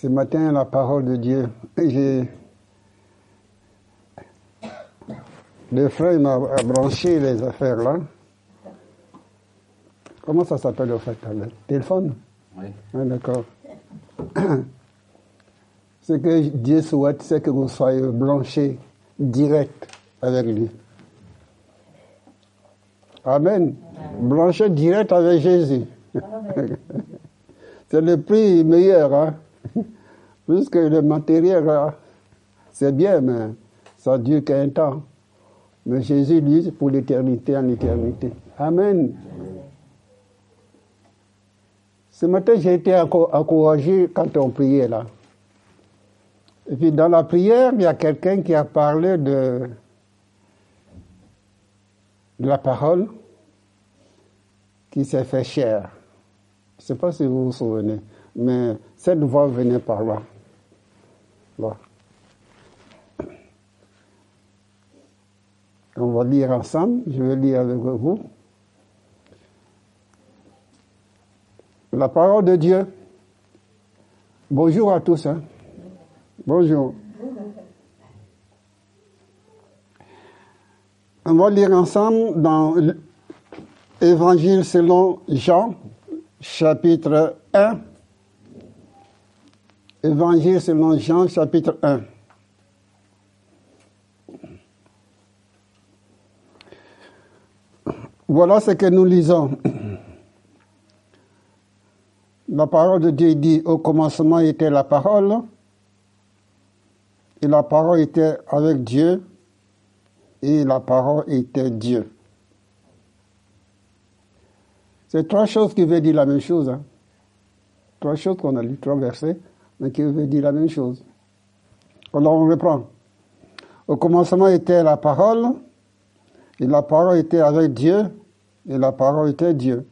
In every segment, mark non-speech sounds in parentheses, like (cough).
Ce matin, la parole de Dieu, j'ai. Le frère m'a branché les affaires là. Comment ça s'appelle au fait Le téléphone? Oui. Ah, D'accord. (clears throat) Ce que Dieu souhaite, c'est que vous soyez branchés direct avec lui. Amen. Branchés direct avec Jésus. (laughs) c'est le prix meilleur. Hein? (laughs) Plus que le matériel, hein. c'est bien, mais ça dure qu'un temps. Mais Jésus, c'est pour l'éternité en éternité. Amen. Ce matin, j'ai été enco- encouragé quand on priait là. Et puis dans la prière, il y a quelqu'un qui a parlé de, la parole qui s'est fait chair. Je ne sais pas si vous vous souvenez, mais cette voix venait par là. On va lire ensemble, je vais lire avec vous. La parole de Dieu. Bonjour à tous. hein. Bonjour. On va lire ensemble dans l'Évangile selon Jean, chapitre 1. Évangile selon Jean, chapitre 1. Voilà ce que nous lisons. La parole de Dieu dit, au commencement était la parole, et la parole était avec Dieu, et la parole était Dieu. C'est trois choses qui veulent dire la même chose. hein. Trois choses qu'on a lues, trois versets, mais qui veulent dire la même chose. Alors on reprend. Au commencement était la parole, et la parole était avec Dieu, et la parole était Dieu.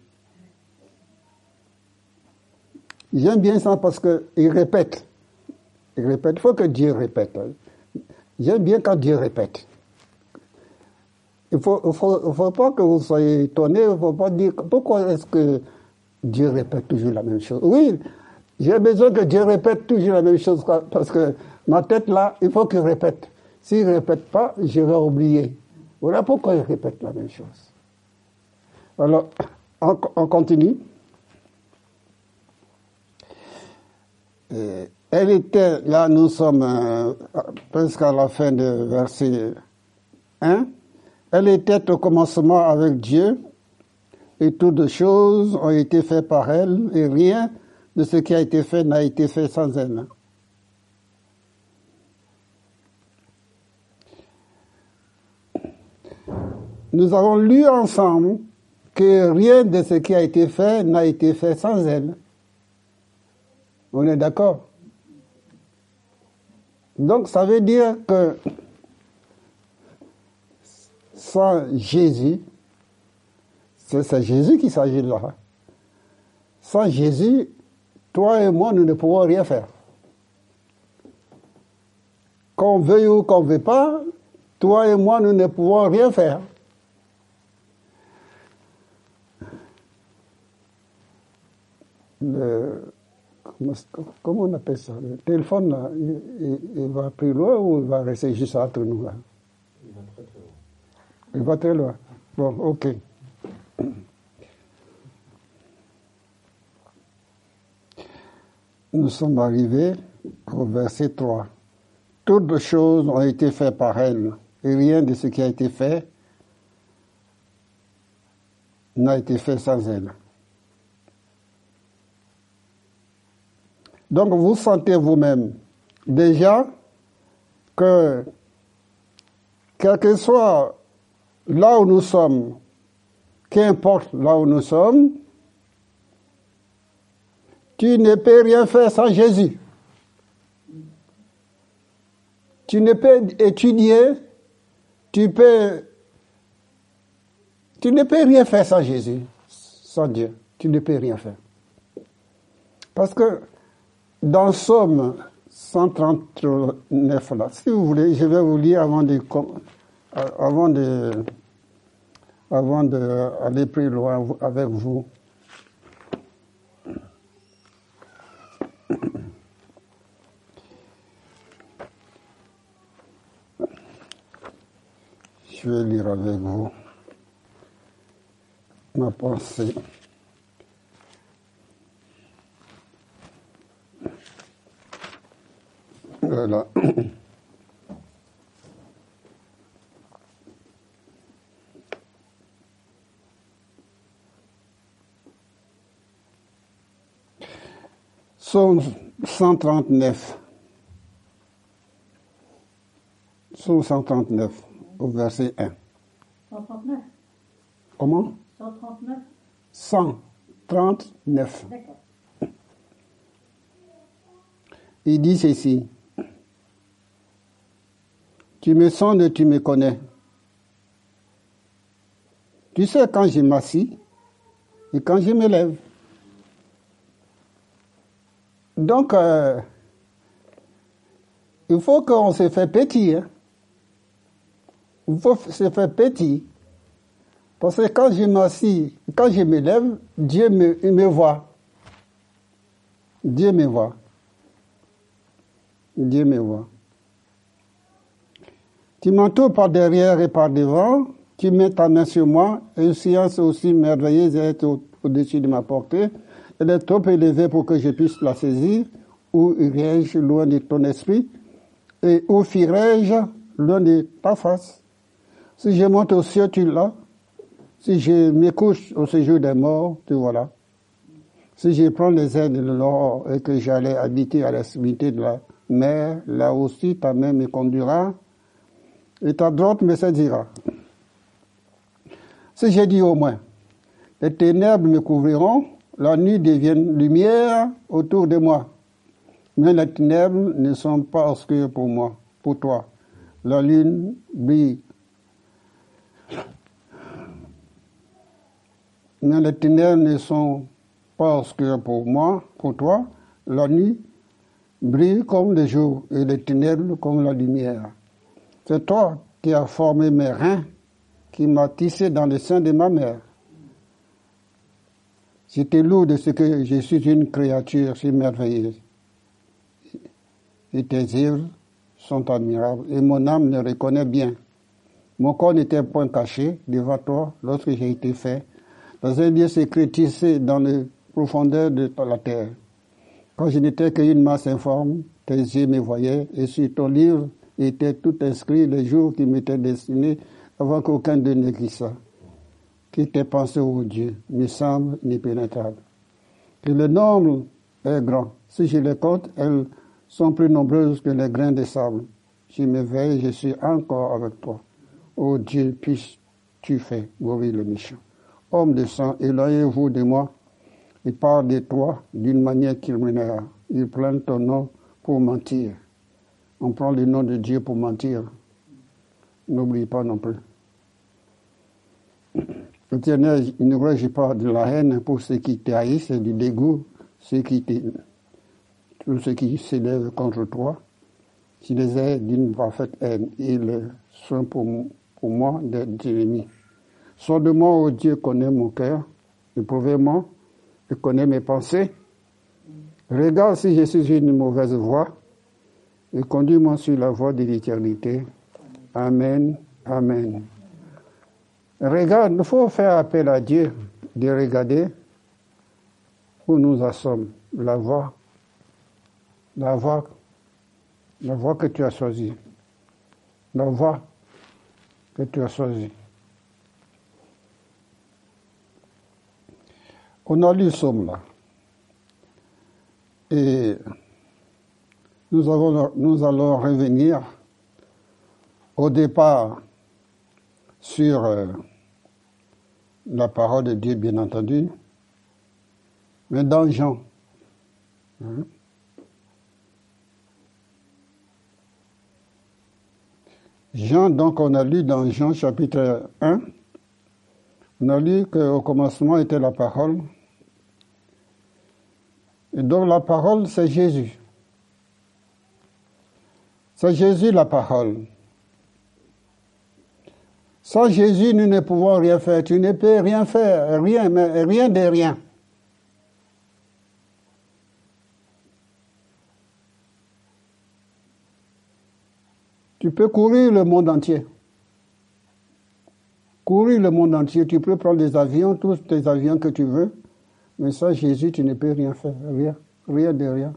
J'aime bien ça parce qu'il répète. Il répète. Il faut que Dieu répète. J'aime bien quand Dieu répète. Il ne faut, faut, pas que vous soyez étonnés. Il ne faut pas dire pourquoi est-ce que Dieu répète toujours la même chose? Oui, j'ai besoin que Dieu répète toujours la même chose parce que ma tête là, il faut qu'il répète. S'il ne répète pas, je vais oublier. Voilà pourquoi il répète la même chose. Alors, on, on continue. Euh, elle était, là nous sommes euh, presque à la fin de verset 1. Elle était au commencement avec Dieu et toutes choses ont été faites par elle et rien de ce qui a été fait n'a été fait sans elle. Nous avons lu ensemble que rien de ce qui a été fait n'a été fait sans elle. On est d'accord Donc ça veut dire que sans Jésus, c'est Jésus qui s'agit là. Sans Jésus, toi et moi, nous ne pouvons rien faire. Qu'on veuille ou qu'on ne veuille pas, toi et moi, nous ne pouvons rien faire. Le- comment, comment on appelle ça? Le téléphone, là, il, il- il va plus loin ou il va rester juste entre nous là? Il va très loin. Bon, ok. Nous sommes arrivés au verset 3. Toutes choses ont été faites par elle, et rien de ce qui a été fait n'a été fait sans elle. Donc vous sentez vous-même déjà que quel que soit là où nous sommes, qu'importe là où nous sommes, tu ne peux rien faire sans Jésus. Tu ne peux étudier, tu peux, tu ne peux rien faire sans Jésus, sans Dieu. Tu ne peux rien faire. Parce que dans Somme 139 là, si vous voulez, je vais vous lire avant de, euh, avant de, avant d'aller plus loin avec vous. Je vais lire avec vous ma pensée. Voilà. (clears throat) Psaume 139. Psaume 139, au verset 1. 139 Comment? 139 139. D'accord. Il dit ceci. Tu me sondes et tu me connais. Tu sais quand je m'assis et quand je me lève. Donc, euh, il faut qu'on se fait petit. hein. Il faut se faire petit. Parce que quand je m'assis, quand je me lève, Dieu me, voit. Dieu me voit. Dieu me voit. Tu m'entoures par derrière et par devant, tu mets ta main sur moi, et une science aussi merveilleuse est au- au-dessus de ma portée. Elle est trop élevée pour que je puisse la saisir. Où irai-je loin de ton esprit Et où fuirai-je loin de ta face? Si je monte au ciel, tu l'as. Si je me couche au séjour des morts, tu voilà. Si je prends les ailes de l'or et que j'allais habiter à l'extrémité de la mer, là aussi ta main me conduira et ta droite me saisira. Si j'ai dit au moins, les ténèbres me couvriront, la nuit devient lumière autour de moi. Mais les ténèbres ne sont pas obscures pour moi, pour toi. La lune brille. Mais les ténèbres ne sont pas obscures pour moi, pour toi. La nuit brille comme le jour et les ténèbres comme la lumière. C'est toi qui as formé mes reins, qui m'as tissé dans le sein de ma mère. Te loue de ce que je suis une créature si merveilleuse. Et tes œuvres sont admirables et mon âme le reconnaît bien. Mon corps n'était point caché devant toi lorsque j'ai été fait, dans un lieu secret tissé dans les profondeurs de la terre. Quand je n'étais qu'une masse informe, tes yeux me voyaient et sur ton livre était tout inscrit les jours qui m'étaient destinés avant qu'aucun d'eux n'existât. Tes pensées, ô Dieu, me semblent impénétrables. Que le nombre est grand. Si je les compte, elles sont plus nombreuses que les grains de sable. Je me veille, je suis encore avec toi. Ô Dieu, puisses-tu faire mourir le méchant. Homme de sang, éloignez-vous de moi et parle de toi d'une manière criminelle. Il prend ton nom pour mentir. On prend le nom de Dieu pour mentir. N'oublie pas non plus. Éternel, ne rejette pas de la haine pour ceux qui t'haïssent du dégoût, ceux qui tous ceux qui s'élèvent contre toi. Tu les aides d'une parfaite haine. Ils sont pour, pour moi des ennemis. Sonde-moi, ô Dieu, connais mon cœur. Éprouvez-moi et connais mes pensées. Regarde si je suis une mauvaise voie et conduis-moi sur la voie de l'éternité. Amen. Amen. Regarde, il faut faire appel à Dieu de regarder où nous en sommes, la voie, la voie, la voie que tu as choisie, la voie que tu as choisie. On a lu le psaume là. Et nous allons revenir au départ sur euh, la parole de Dieu, bien entendu, mais dans Jean. hein? Jean, donc on a lu dans Jean chapitre 1, on a lu qu'au commencement était la parole. Et donc la parole, c'est Jésus. C'est Jésus la parole. Sans Jésus, nous ne pouvons rien faire. Tu ne peux rien faire, rien, mais rien de rien. Tu peux courir le monde entier. courir le monde entier. Tu peux prendre des avions, tous tes avions que tu veux. Mais sans Jésus, tu ne peux rien faire. Rien. Rien de rien.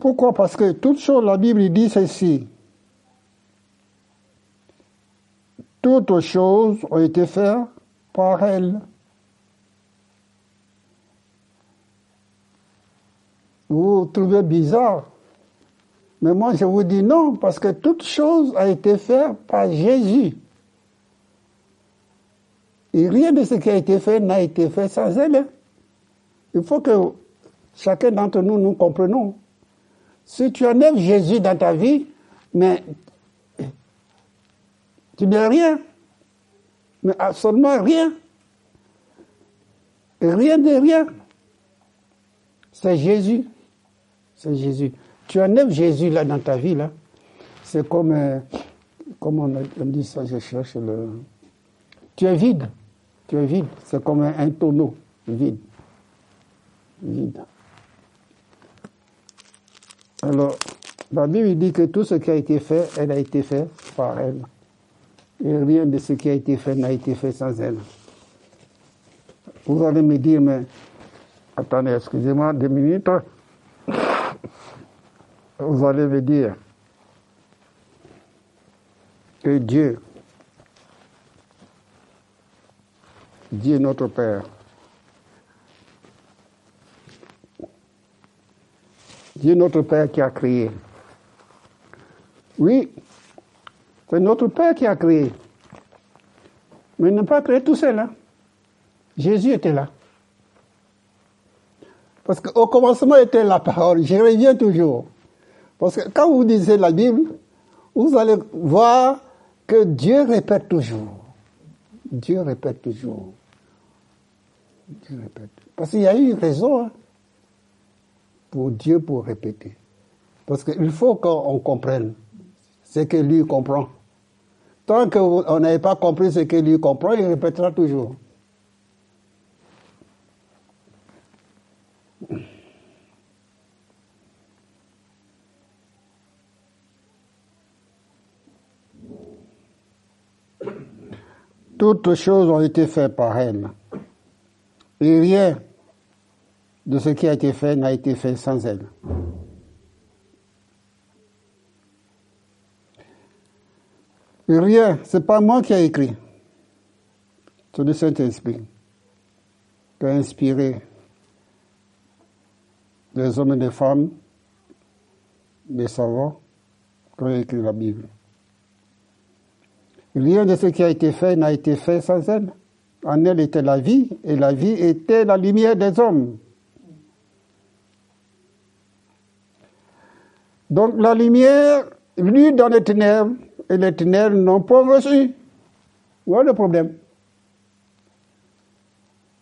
Pourquoi? Parce que toute chose, la Bible dit ceci. Toutes choses ont été faites par elle. Vous, vous trouvez bizarre. Mais moi, je vous dis non, parce que toute chose a été faite par Jésus. Et rien de ce qui a été fait n'a été fait sans elle. Il faut que chacun d'entre nous nous comprenions. Si tu enlèves Jésus dans ta vie, mais tu n'es rien. Mais absolument rien. Rien de rien. C'est Jésus. C'est Jésus. Tu enlèves Jésus là dans ta vie, là. C'est comme, euh, comme on, dit ça, je cherche le. Tu es vide. Tu es vide. C'est comme un tonneau vide. Vide. Alors, la Bible dit que tout ce qui a été fait, elle a été fait par elle. Et rien de ce qui a été fait n'a été fait sans elle. Vous allez me dire, mais attendez, excusez-moi deux minutes. Vous allez me dire que Dieu, Dieu notre Père, Dieu notre Père qui a créé. Oui, c'est notre Père qui a créé. Mais il n'a pas créé tout seul. Hein. Jésus était là. Parce qu'au commencement était la parole. Je reviens toujours. Parce que quand vous lisez la Bible, vous allez voir que Dieu répète toujours. Dieu répète toujours. Dieu répète. Parce qu'il y a eu une raison. Hein pour Dieu pour répéter. Parce qu'il faut qu'on comprenne ce que lui comprend. Tant qu'on n'avait pas compris ce que lui comprend, il répétera toujours. Toutes choses ont été faites par elle. Et rien de ce qui a été fait n'a été fait sans elle. Rien, c'est pas moi qui ai écrit. C'est le Saint-Esprit qui a inspiré les hommes et les femmes, les savants, qui ont écrit la Bible. Rien de ce qui a été fait n'a été fait sans elle. En elle était la vie, et la vie était la lumière des hommes. Donc la lumière, lui dans les ténèbres, et les ténèbres n'ont pas reçu. Voilà le problème?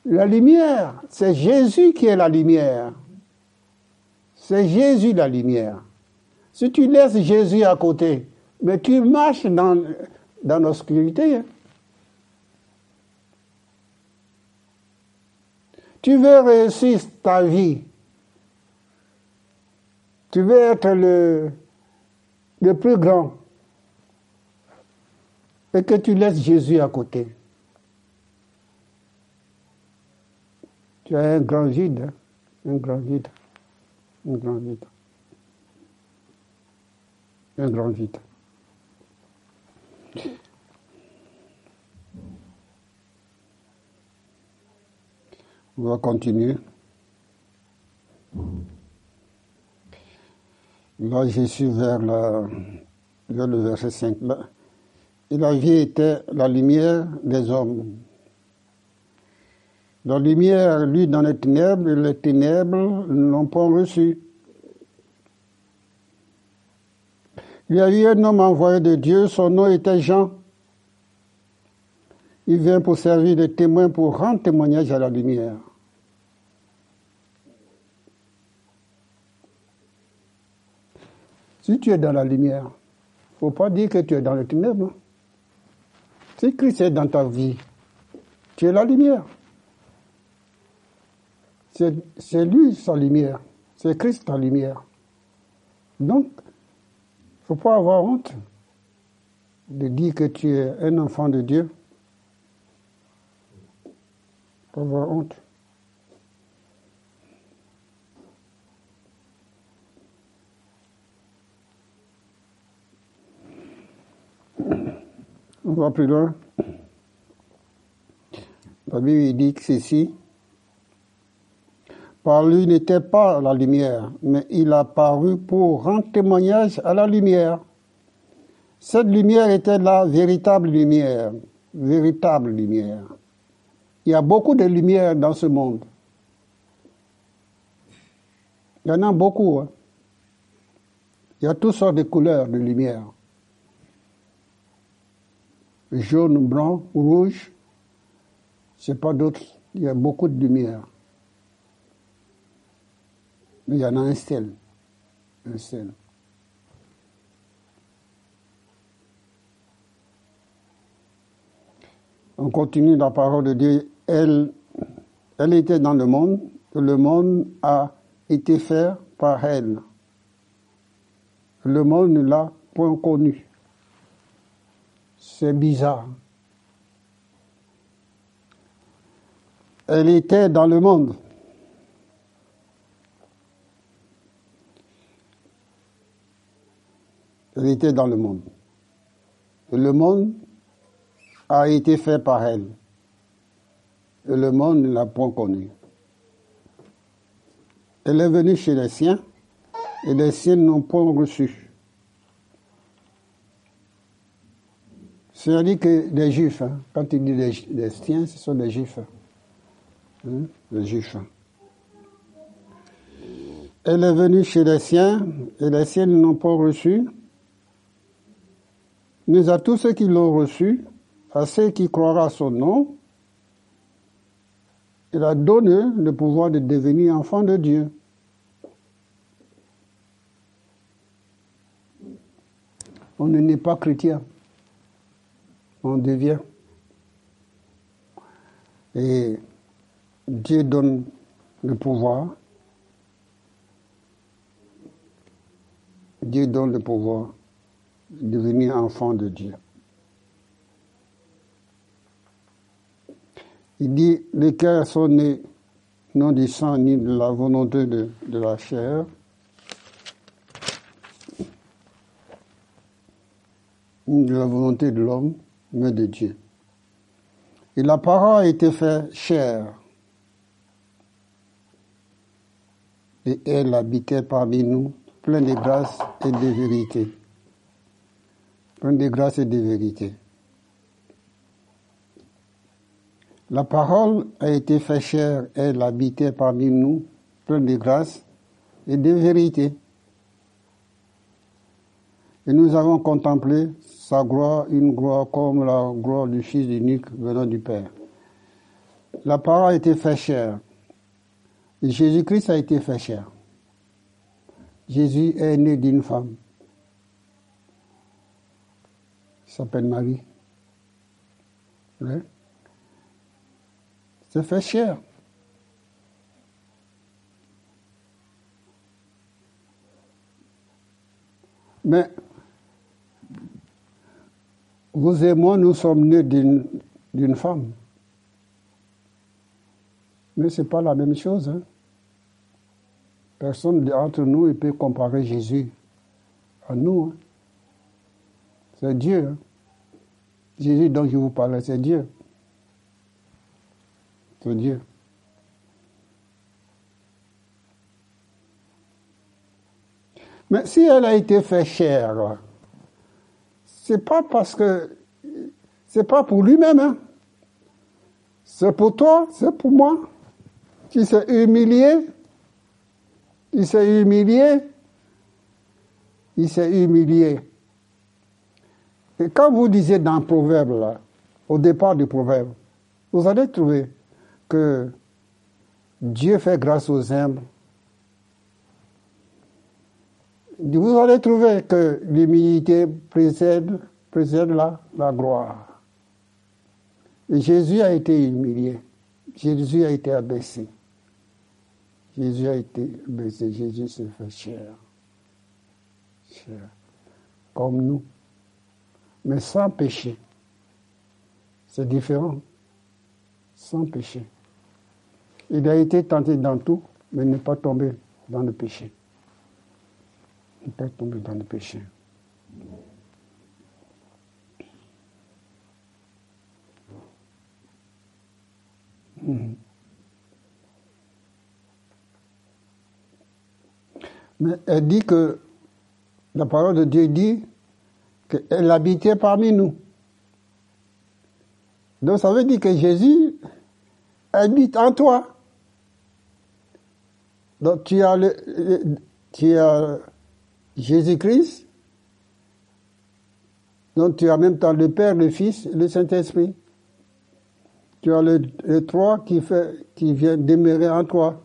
La lumière, c'est Jésus qui est la lumière. C'est Jésus la lumière. Si tu laisses Jésus à côté, mais tu marches dans, dans l'obscurité. Hein. Tu veux réussir ta vie tu veux être le, le plus grand et que tu laisses Jésus à côté. Tu as un grand vide, un grand vide, un grand vide, un grand vide. On va continuer. Là, je suis vers, le verset 5. Et la vie était la lumière des hommes. La lumière, lui, dans les ténèbres, les ténèbres n'ont pas reçu. Il y a eu un homme envoyé de Dieu, son nom était Jean. Il vient pour servir de témoin, pour rendre témoignage à la lumière. Si tu es dans la lumière, il ne faut pas dire que tu es dans le ténèbre. Si Christ est dans ta vie, tu es la lumière. C'est lui sa lumière. C'est Christ ta lumière. Donc, il ne faut pas avoir honte de dire que tu es un enfant de Dieu. Pas avoir honte. On va plus loin. La Bible dit que ceci, par lui n'était pas la lumière, mais il a paru pour rendre témoignage à la lumière. Cette lumière était la véritable lumière, véritable lumière. Il y a beaucoup de lumière dans ce monde. Il y en a beaucoup. hein. Il y a toutes sortes de couleurs de lumière. Jaune, blanc, rouge. Sais pas d'autres. Il y a beaucoup de lumière. Mais il y en a un seul. Un seul. On continue la parole de Dieu. Elle, elle était dans le monde, le monde a été fait par elle. Le monde ne l'a point connu. C'est bizarre. Elle était dans le monde. Elle était dans le monde. Le monde a été fait par elle. Et le monde ne l'a point connu. Elle est venue chez les siens, et les siens n'ont point reçu. C'est-à-dire que les juifs, hein, quand il dit les, les siens, ce sont les juifs. Hein, les juifs. Elle est venue chez les siens, et les siens n'ont pas reçu. Mais à tous ceux qui l'ont reçu, à ceux qui croiront à son nom, il a donné le pouvoir de devenir enfant de Dieu. On ne n'est pas chrétien, on devient. Et Dieu donne le pouvoir. Dieu donne le pouvoir de devenir enfant de Dieu. Il dit, lesquels sont nés non du sang ni de la volonté de, de la chair, ni de la volonté de l'homme, mais de Dieu. Et la parole a été faite chair. Et elle habitait parmi nous, pleine de grâce et de vérité. Pleine de grâce et de vérité. La parole a été faite chair, elle habitait parmi nous, pleine de grâce et de vérité. Et nous avons contemplé sa gloire, une gloire comme la gloire du Fils unique venant du Père. La parole a été faite chair. Et Jésus-Christ a été fait chair. Jésus est né d'une femme. Il s'appelle Marie. Ouais. C'est fait chair. Mais vous et moi, nous sommes nés d'une femme. Mais ce n'est pas la même chose. hein. Personne d'entre nous ne peut comparer Jésus à nous. hein. C'est Dieu. hein. Jésus dont je vous parlais, c'est Dieu. C'est Dieu. Mais si elle a été faite chair, c'est pas parce que c'est pas pour lui-même, hein. C'est pour toi, c'est pour moi. Qui s'est humilié, il s'est humilié, il s'est humilié. Et quand vous disiez dans le proverbe, là, au départ du proverbe, vous allez trouver que Dieu fait grâce aux humbles. Vous allez trouver que l'humilité précède, la, gloire. Et Jésus a été humilié. Jésus a été abaissé. Jésus a été abaissé. Jésus s'est fait chair. chair, comme nous, mais sans péché. C'est différent, sans péché. Il a été tenté dans tout, mais n'est pas tombé dans le péché. Il n'est pas tombé dans le péché. Mhm. Mais elle dit que la parole de Dieu dit qu'elle habitait parmi nous. Donc ça veut dire que Jésus habite en toi. Donc tu as, le, tu as Jésus-Christ, donc tu as même temps le Père, le Fils et le Saint-Esprit. Tu as le, le qui, vient demeurer en toi.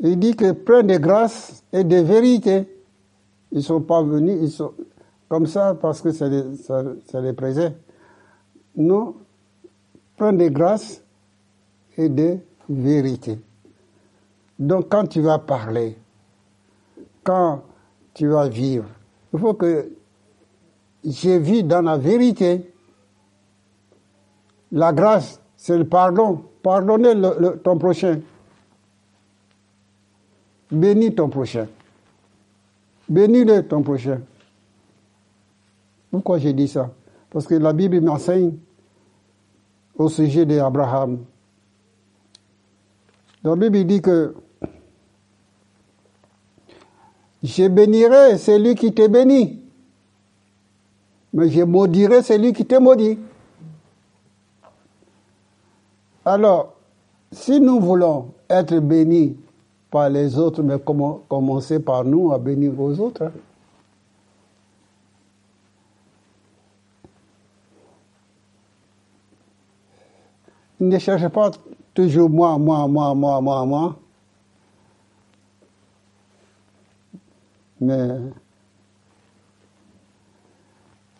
Il dit que plein de grâce et de vérité. Ils ne sont pas venus, ils sont comme ça parce que ça les, ça. Non, plein de grâce et de vérité. Donc quand tu vas parler, quand tu vas vivre, il faut que j'ai vu dans la vérité. La grâce, c'est le pardon. Le, ton prochain. Bénis ton prochain. Bénis-le ton prochain. Pourquoi j'ai dit ça? Parce que la Bible m'enseigne au sujet d'Abraham. La Bible dit que je bénirai celui qui te bénit, mais je maudirai celui qui te maudit. Alors, si nous voulons être bénis par les autres, mais comment commencer par nous à bénir aux autres? Ne cherchez pas toujours moi, moi, moi, moi, moi, moi. Mais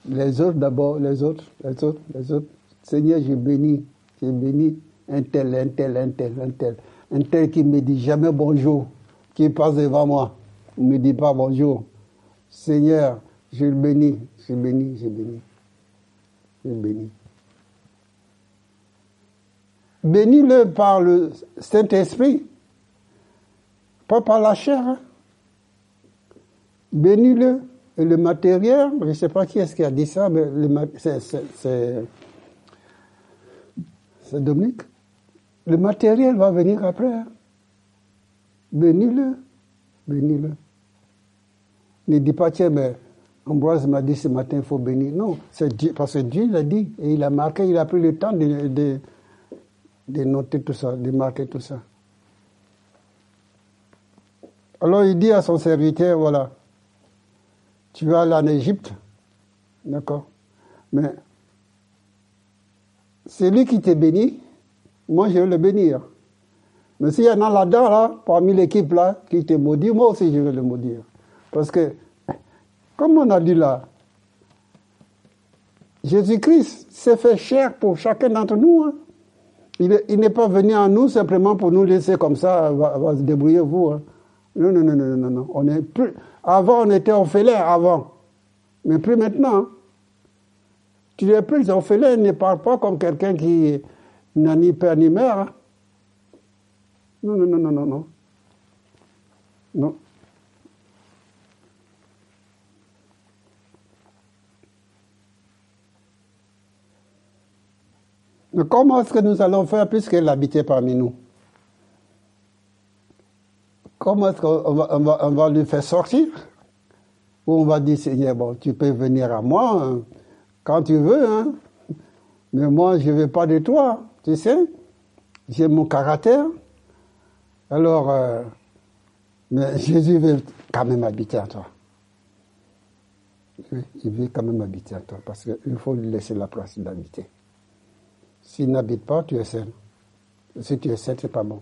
les autres d'abord, les autres, les autres, les autres. Seigneur, je bénis, je bénis un tel, un tel, un tel, un tel. Un tel qui ne me dit jamais bonjour, qui passe devant moi, ne me dit pas bonjour. Seigneur, je le bénis, je le bénis, je le bénis. Je le bénis. Bénis-le par le Saint-Esprit, pas par la chair. Hein. Bénis-le. Et le matériel, je ne sais pas qui est-ce qui a dit ça, mais c'est Dominique. Le matériel va venir après. Hein. Bénis-le. Bénis-le. Ne dis pas, tiens, mais Ambroise m'a dit ce matin, il faut bénir. Non, c'est Dieu, parce que Dieu l'a dit. Et il a marqué, il a pris le temps de, de, de noter tout ça, de marquer tout ça. Alors il dit à son serviteur, voilà, tu vas aller en Égypte, d'accord, mais c'est lui qui te bénit, moi je vais le bénir. Mais s'il y en a là-dedans, là, parmi l'équipe là, qui te maudit, moi aussi je vais le maudire. Parce que, comme on a dit là, Jésus-Christ s'est fait cher pour chacun d'entre nous. Hein. Il, n'est pas venu à nous simplement pour nous laisser comme ça, va, va se débrouiller vous. Hein. Non, non, non, non, non, non. On est plus, avant, on était orphelin, avant. Mais plus maintenant. Tu es plus orphelin, ne parle pas comme quelqu'un qui n'a ni père ni mère. Hein. Non, non, non, non, non, non. Non. Mais comment est-ce que nous allons faire puisqu'elle habitait parmi nous? Comment est-ce qu'on va, on va, on va, lui faire sortir? Ou on va dire, Seigneur, bon, tu peux venir à moi hein, quand tu veux, hein, mais moi, je ne veux pas de toi, tu sais. J'ai mon caractère. Alors, euh, mais Jésus veut quand même habiter en toi. Il veut quand même habiter en toi parce qu'il faut lui laisser la place d'habiter. S'il n'habite pas, tu es seul. Si tu es seul, c'est pas bon.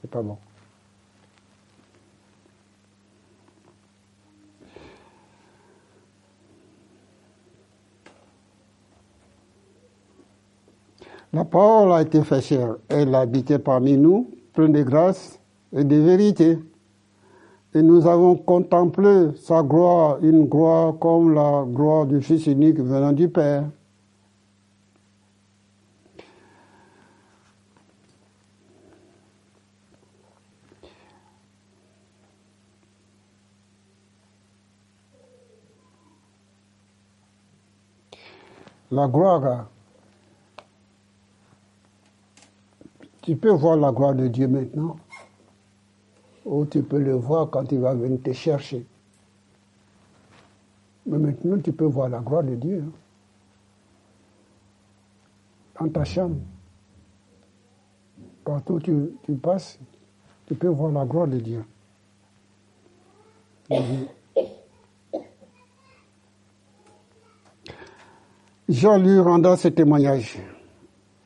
C'est pas bon. La parole a été faite chère. Elle a habité parmi nous, pleine de grâce et de vérité. Et nous avons contemplé sa gloire, une gloire comme la gloire du Fils unique venant du Père. La gloire, tu peux voir la gloire de Dieu maintenant, ou tu peux le voir quand il va venir te chercher. Mais maintenant, tu peux voir la gloire de Dieu. hein. Dans ta chambre. Partout où tu, passes, tu peux voir la gloire de Dieu. Jean lui rendant ce témoignage.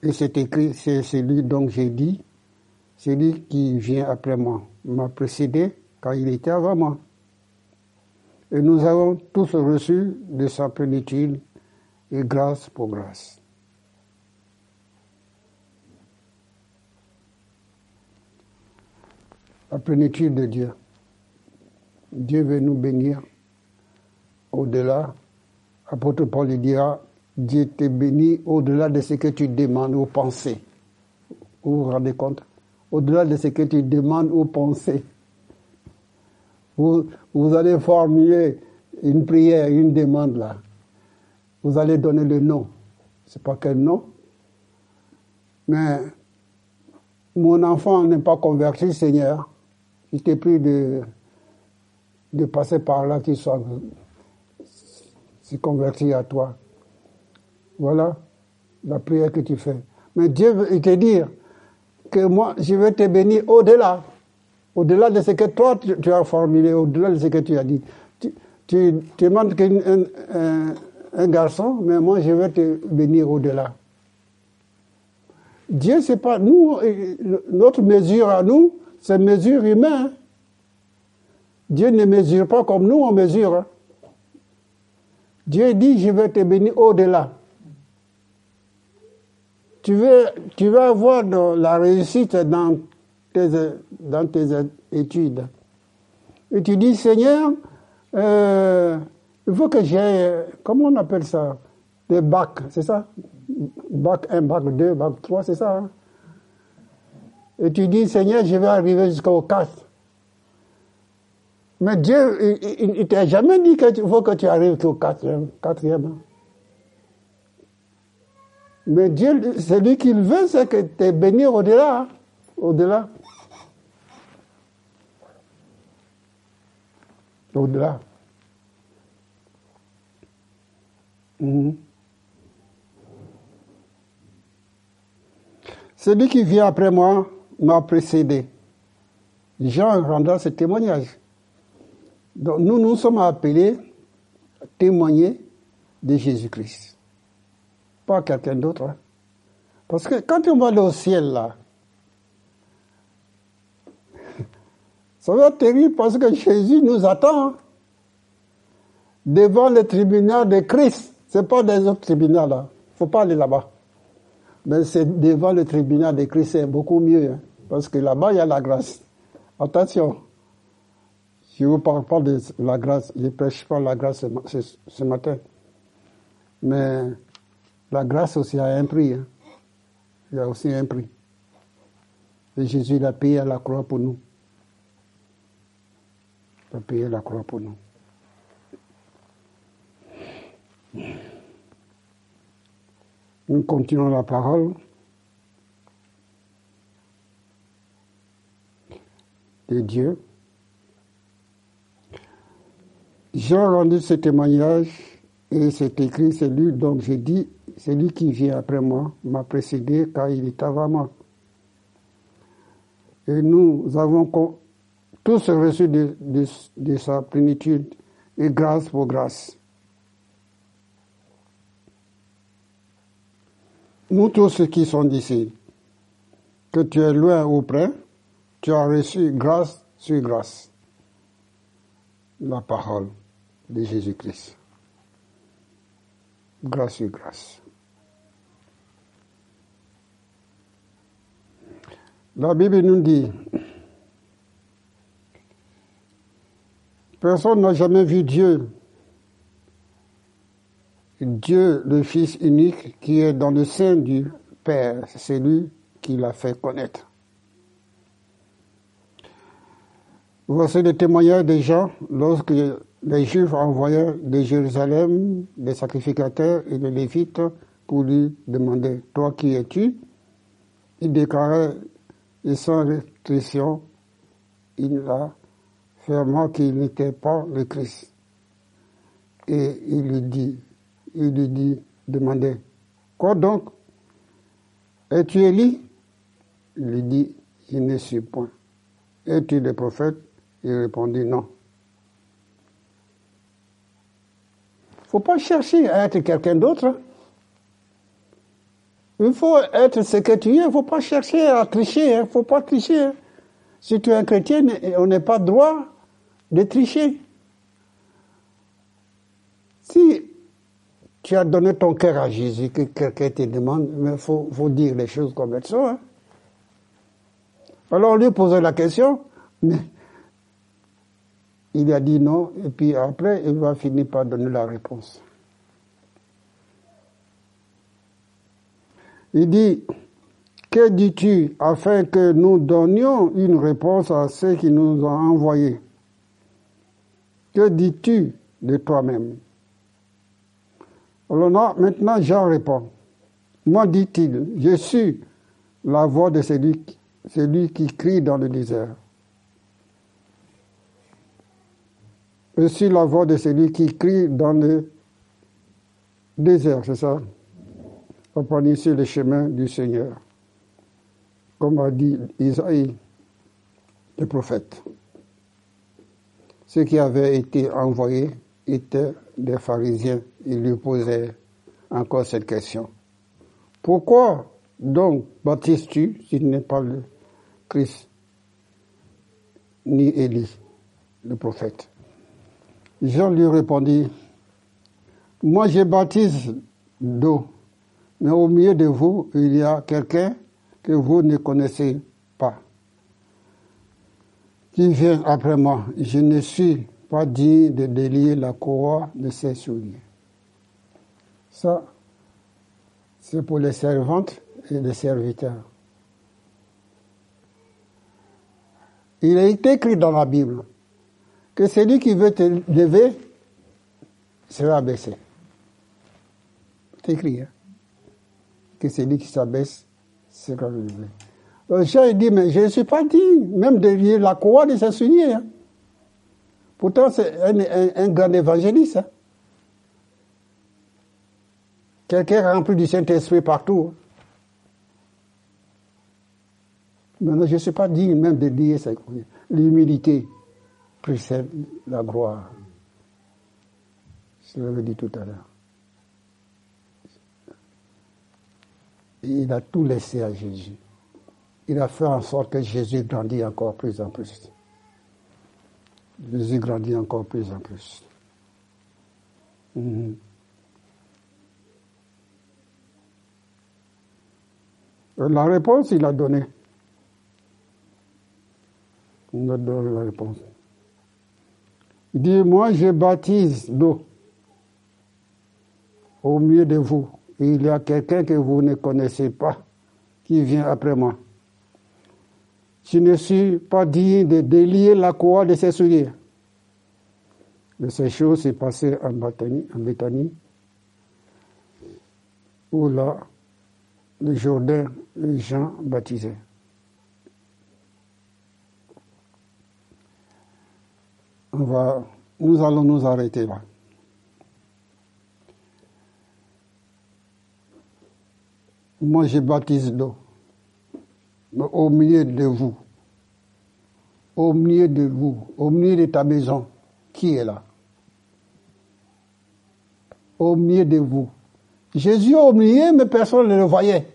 Et c'est écrit, c'est celui dont j'ai dit, celui qui vient après moi m'a précédé car il était avant moi. Et nous avons tous reçu de sa plénitude et grâce pour grâce. La plénitude de Dieu. Dieu veut nous bénir au-delà. Apôtre Paul dira, Dieu te bénit au-delà de ce que tu demandes ou penses. Vous vous rendez compte? Au-delà de ce que tu demandes ou penses. Vous, vous allez formuler une prière, une demande là. Vous allez donner le nom. C'est pas quel nom. Mais mon enfant n'est pas converti, Seigneur. Je t'ai pris de, de passer par là qu'il soit se converti à toi. Voilà la prière que tu fais. Mais Dieu veut te dire que moi, je vais te bénir au-delà. Au-delà de ce que toi, tu, as formulé, au-delà de ce que tu as dit. Tu, tu, demandes qu'un un, un, un garçon, mais moi, je vais te bénir au-delà. Dieu, c'est pas nous, notre mesure à nous, c'est mesure humaine. Dieu ne mesure pas comme nous, on mesure. hein. Dieu dit, je vais te bénir au-delà. Tu veux, tu vas avoir de la réussite dans tes, dans tes études. Et tu dis, Seigneur, euh, il faut que j'ai, comment on appelle ça? Des bacs, c'est ça? Bac 1, bac 2, bac 3, c'est ça hein? Et tu dis, Seigneur, je vais arriver jusqu'au 4. Mais Dieu, il ne t'a jamais dit qu'il faut que tu arrives au quatrième. quatrième. Mais Dieu, celui qu'il veut, c'est que tu es béni au-delà. hein. Au-delà. Au-delà. Mhm. Celui qui vient après moi m'a précédé. Jean rendra ce témoignage. Donc nous, nous sommes appelés à témoigner de Jésus-Christ. Pas quelqu'un d'autre. hein. Parce que quand on va aller au ciel, là, (laughs) ça va être terrible parce que Jésus nous attend hein, devant le tribunal de Christ. C'est pas des autres tribunaux, là. faut pas aller là-bas. Mais c'est devant le tribunal de Christ, c'est beaucoup mieux. hein, parce que là-bas, il y a la grâce. Attention. Je ne vous parle pas de la grâce, je ne prêche pas la grâce ce, ce- ce matin. Mais la grâce aussi a un prix. hein. Il y a aussi un prix. Et Jésus l'a payé à la croix pour nous. Il a payé la croix pour nous. Nous continuons la parole. de Dieu. Jean rendu ce témoignage et c'est écrit, celui dont j'ai dit, celui qui vient après moi m'a précédé car il est avant moi. Et nous avons tous reçu de- de sa plénitude et grâce pour grâce. Nous tous ceux qui sont d'ici, que tu es loin ou près, tu as reçu grâce sur grâce. La parole de Jésus-Christ. Grâce sur grâce. La Bible nous dit, personne n'a jamais vu Dieu. Dieu, le Fils unique, qui est dans le sein du Père, c'est lui qui l'a fait connaître. Voici le témoignage des gens lorsque les Juifs envoyaient de Jérusalem des sacrificateurs et des Lévites pour lui demander Toi qui es-tu? Il déclarait, et sans restriction, il a fermement qu'il n'était pas le Christ. Et il lui dit Il lui dit Demandez Quoi donc? Es-tu Élie? Il lui dit Je ne suis point. Es-tu le prophète? Il répondit Non. Faut pas chercher à être quelqu'un d'autre. Il faut être ce que tu es. Il faut pas chercher à tricher. Il ne faut pas tricher. Si tu es un chrétien, on n'est pas droit de tricher. Si tu as donné ton cœur à Jésus, que quelqu'un te demande, mais il faut, dire les choses comme elles sont. Hein. Alors lui posait la question, mais il a dit non, et puis après, il va finir par donner la réponse. Il dit, que dis-tu afin que nous donnions une réponse à ceux qui nous ont envoyés? Que dis-tu de toi-même? Alors maintenant, Jean répond. Moi, dit-il, je suis la voix de celui qui crie dans le désert. Je suis la voix de celui qui crie dans le désert, c'est ça? Sur le chemin du Seigneur, comme a dit Isaïe, le prophète. Ceux qui avaient été envoyés étaient des pharisiens. Ils lui posaient encore cette question. Pourquoi donc baptises-tu s'il n'est pas le Christ, ni Élie, le prophète? Jean lui répondit, moi je baptise d'eau, mais au milieu de vous, il y a quelqu'un que vous ne connaissez pas, qui vient après moi. Je ne suis pas digne de délier la courroie de ses souliers. Ça, c'est pour les servantes et les serviteurs. Il est écrit dans la Bible que celui qui veut te lever sera baissé. C'est écrit. Hein? Que celui qui s'abaisse sera levé. Le chien dit, mais je ne suis pas dit, même de lier la croix de Hein. Pourtant, c'est un, grand évangéliste. Hein. Quelqu'un rempli du Saint-Esprit partout. Hein. Maintenant, je ne suis pas dit même de lier l'humilité précède la gloire. Je l'avais dit tout à l'heure. Il a tout laissé à Jésus. Il a fait en sorte que Jésus grandit encore plus en plus. Jésus grandit encore plus en plus. Mhm. La réponse, il a donné. Il a donné la réponse. Il dit, moi je baptise d'eau au milieu de vous. il y a quelqu'un que vous ne connaissez pas qui vient après moi. Je ne suis pas digne de délier la croix de ses souliers. Mais ces choses s'est passées en Bethanie, en où là, le Jourdain, les gens baptisaient. Nous allons nous arrêter là. Moi, je baptise d'eau. Mais au milieu de vous, au milieu de vous, au milieu de ta maison, qui est là? Au milieu de vous. Jésus au milieu, mais personne ne le voyait.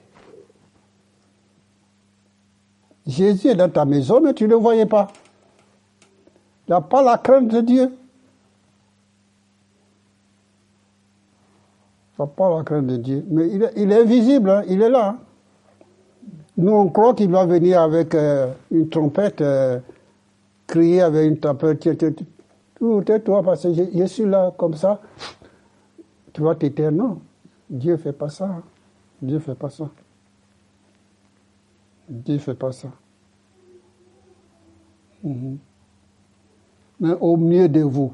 Jésus est dans ta maison, mais tu ne le voyais pas. Il n'a pas la crainte de Dieu. Il n'a pas la crainte de Dieu. Mais il est, invisible, hein. il est là. Hein. Nous, on croit qu'il va venir avec euh, une trompette, euh, crier avec une trompette. Tais-toi, parce que je, suis là comme ça. Tu vas t'éteindre. Non, Dieu fait pas ça. hein. Dieu fait pas ça. Dieu fait pas ça. Mais au milieu de vous.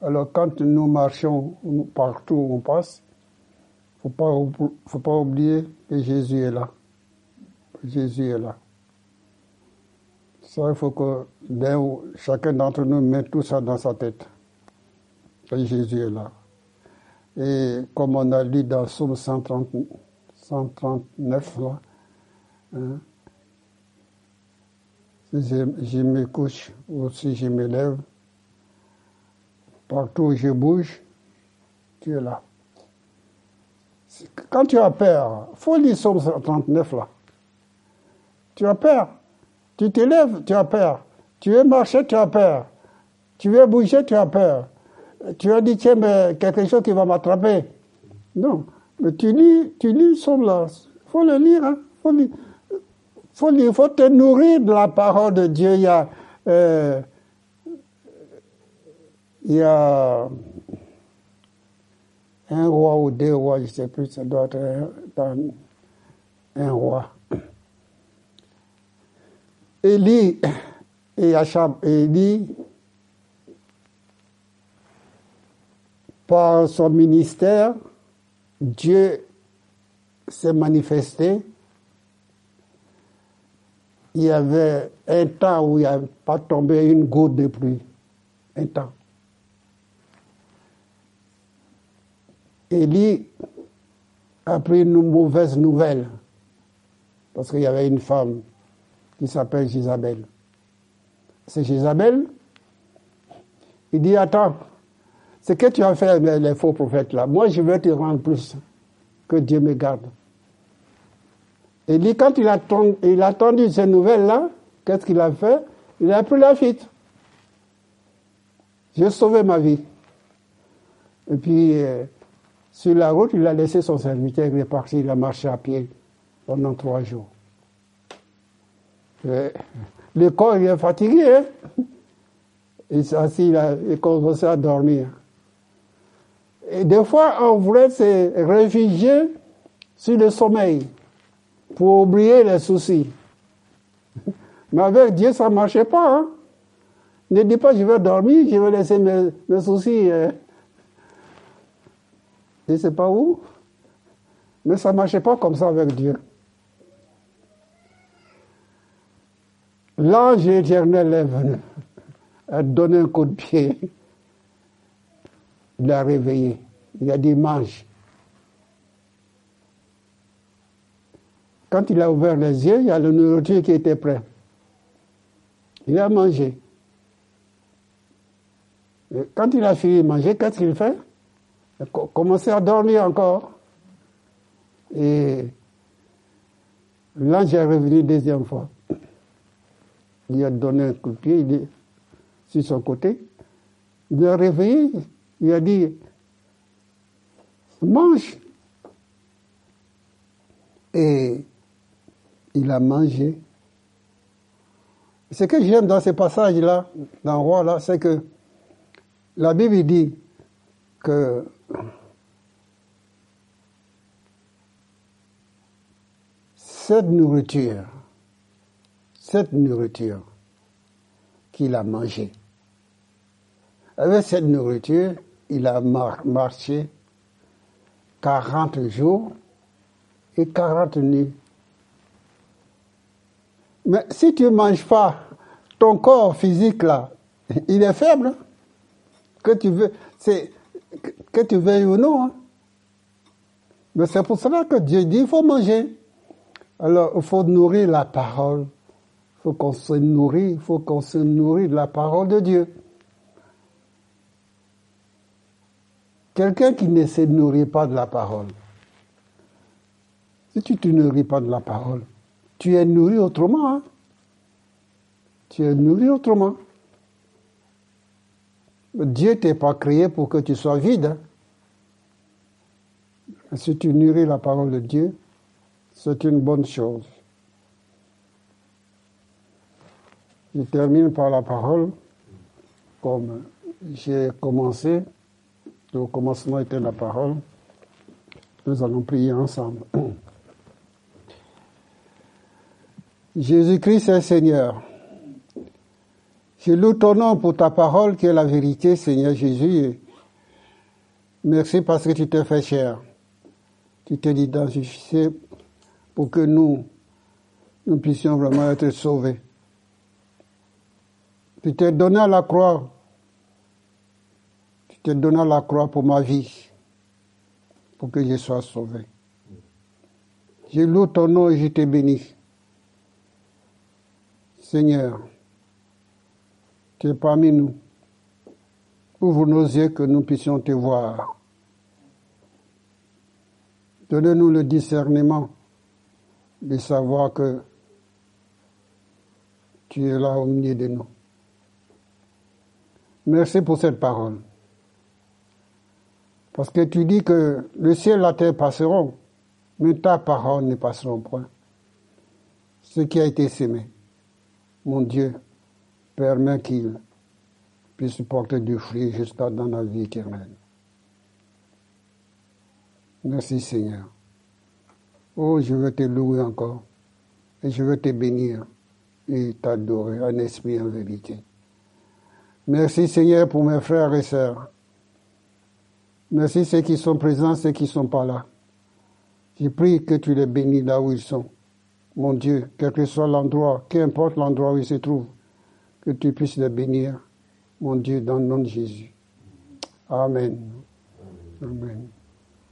Alors quand nous marchons partout où on passe, faut pas faut pas oublier que Jésus est là. Jésus est là. Ça, il faut que chacun d'entre nous mette tout ça dans sa tête. Que Jésus est là. Et comme on a lu dans Psaume 130 139, là, hein, je, je me couche ou si je me lève, partout où je bouge, tu es là. Quand tu as peur, faut lire Psaume 139 là. Tu as peur. Tu te lèves, tu as peur. Tu veux marcher, tu as peur. Tu veux bouger, tu as peur. Tu as dit, tiens, mais quelque chose qui va m'attraper. Non. Mais tu lis, tu lis Psaume là. faut le lire, hein. faut lire. Lire, faut te nourrir de la parole de Dieu. Il y a, euh, il un roi ou deux rois, je ne sais plus, ça doit être un, un roi. Élie et Achab, Élie, par son ministère, Dieu s'est manifesté. Il y avait un temps où il n'y a pas tombé une goutte de pluie. Un temps. Élie a pris une mauvaise nouvelle parce qu'il y avait une femme qui s'appelle Jézabel. C'est Jézabel. Il dit Attends, ce que tu as fait avec les faux prophètes là, moi je vais te rendre plus que Dieu me garde. Élie, quand il a, ton- il a entendu ces nouvelles là, qu'est-ce qu'il a fait? Il a pris la fuite. J'ai sauvé ma vie. Et puis, euh, sur la route, il a laissé son serviteur, il est parti, il a marché à pied pendant trois jours. Le corps, il est fatigué, hein? Il s'est assis, il a commencé à dormir. Et des fois, on voulait se réfugier sur le sommeil pour oublier les soucis. Mais avec Dieu, ça ne marchait pas. Hein? Ne dis pas, je vais dormir, je vais laisser mes, soucis. euh, je ne sais pas où. Mais ça ne marchait pas comme ça avec Dieu. L'ange éternel est venu, a donné un coup de pied. L'a réveillé. Il a dit mange. Quand il a ouvert les yeux, il y a la nourriture qui était prête. Il a mangé. Et quand il a fini de manger, qu'est-ce qu'il fait? Il a co- commencé à dormir encore. Et l'ange est revenu deuxième fois. Il a donné un coup de pied, il est sur son côté. Il l'a réveillé, il a dit Mange. Et il a mangé. Ce que j'aime dans ces passages-là, dans Roi, là, c'est que la Bible dit que cette nourriture, cette nourriture qu'il a mangée, avec cette nourriture, il a mar- marché 40 jours et 40 nuits. Mais si tu ne manges pas, ton corps physique là, (laughs) il est faible. hein. Que tu veux, c'est que- tu veuilles ou non. hein. Mais c'est pour cela que Dieu dit il faut manger. Alors, il faut nourrir la parole. Il faut qu'on se nourrit, il faut qu'on se nourrit de la parole de Dieu. Quelqu'un qui ne se nourrit pas de la parole, si tu ne te nourris pas de la parole, tu es nourri autrement. Hein. Tu es nourri autrement. Dieu t'est pas créé pour que tu sois vide. Hein. Si tu nourris la parole de Dieu, c'est une bonne chose. Je termine par la parole, comme j'ai commencé. Le commencement était la parole. Nous allons prier ensemble. (clears throat) Jésus-Christ est Seigneur. Je loue ton nom pour ta parole qui est la vérité, Seigneur Jésus. Merci parce que tu t'es fait cher. Tu t'es identifié pour que nous, nous puissions vraiment être sauvés. Tu t'es donné à la croix. Tu t'es donné à la croix pour ma vie, pour que je sois sauvé. Je loue ton nom et je te bénis. Seigneur, tu es parmi nous. Ouvre nos yeux que nous puissions te voir. Donne-nous le discernement de savoir que tu es là au milieu de nous. Merci pour cette parole. Parce que tu dis que le ciel et la terre passeront, mais ta parole ne passeront point. Ce qui a été semé, mon Dieu, permet qu'il puisse porter du fruit jusqu'à dans la vie éternelle. Merci Seigneur. Oh, je veux te louer encore et je veux te bénir et t'adorer en esprit en vérité. Merci Seigneur pour mes frères et sœurs. Merci ceux qui sont présents, ceux qui ne sont pas là. Je prie que tu les bénis là où ils sont. Mon Dieu, quel que soit l'endroit, qu'importe l'endroit où ils se trouvent, que tu puisses les bénir, mon Dieu, dans le nom de Jésus. Amen. Amen.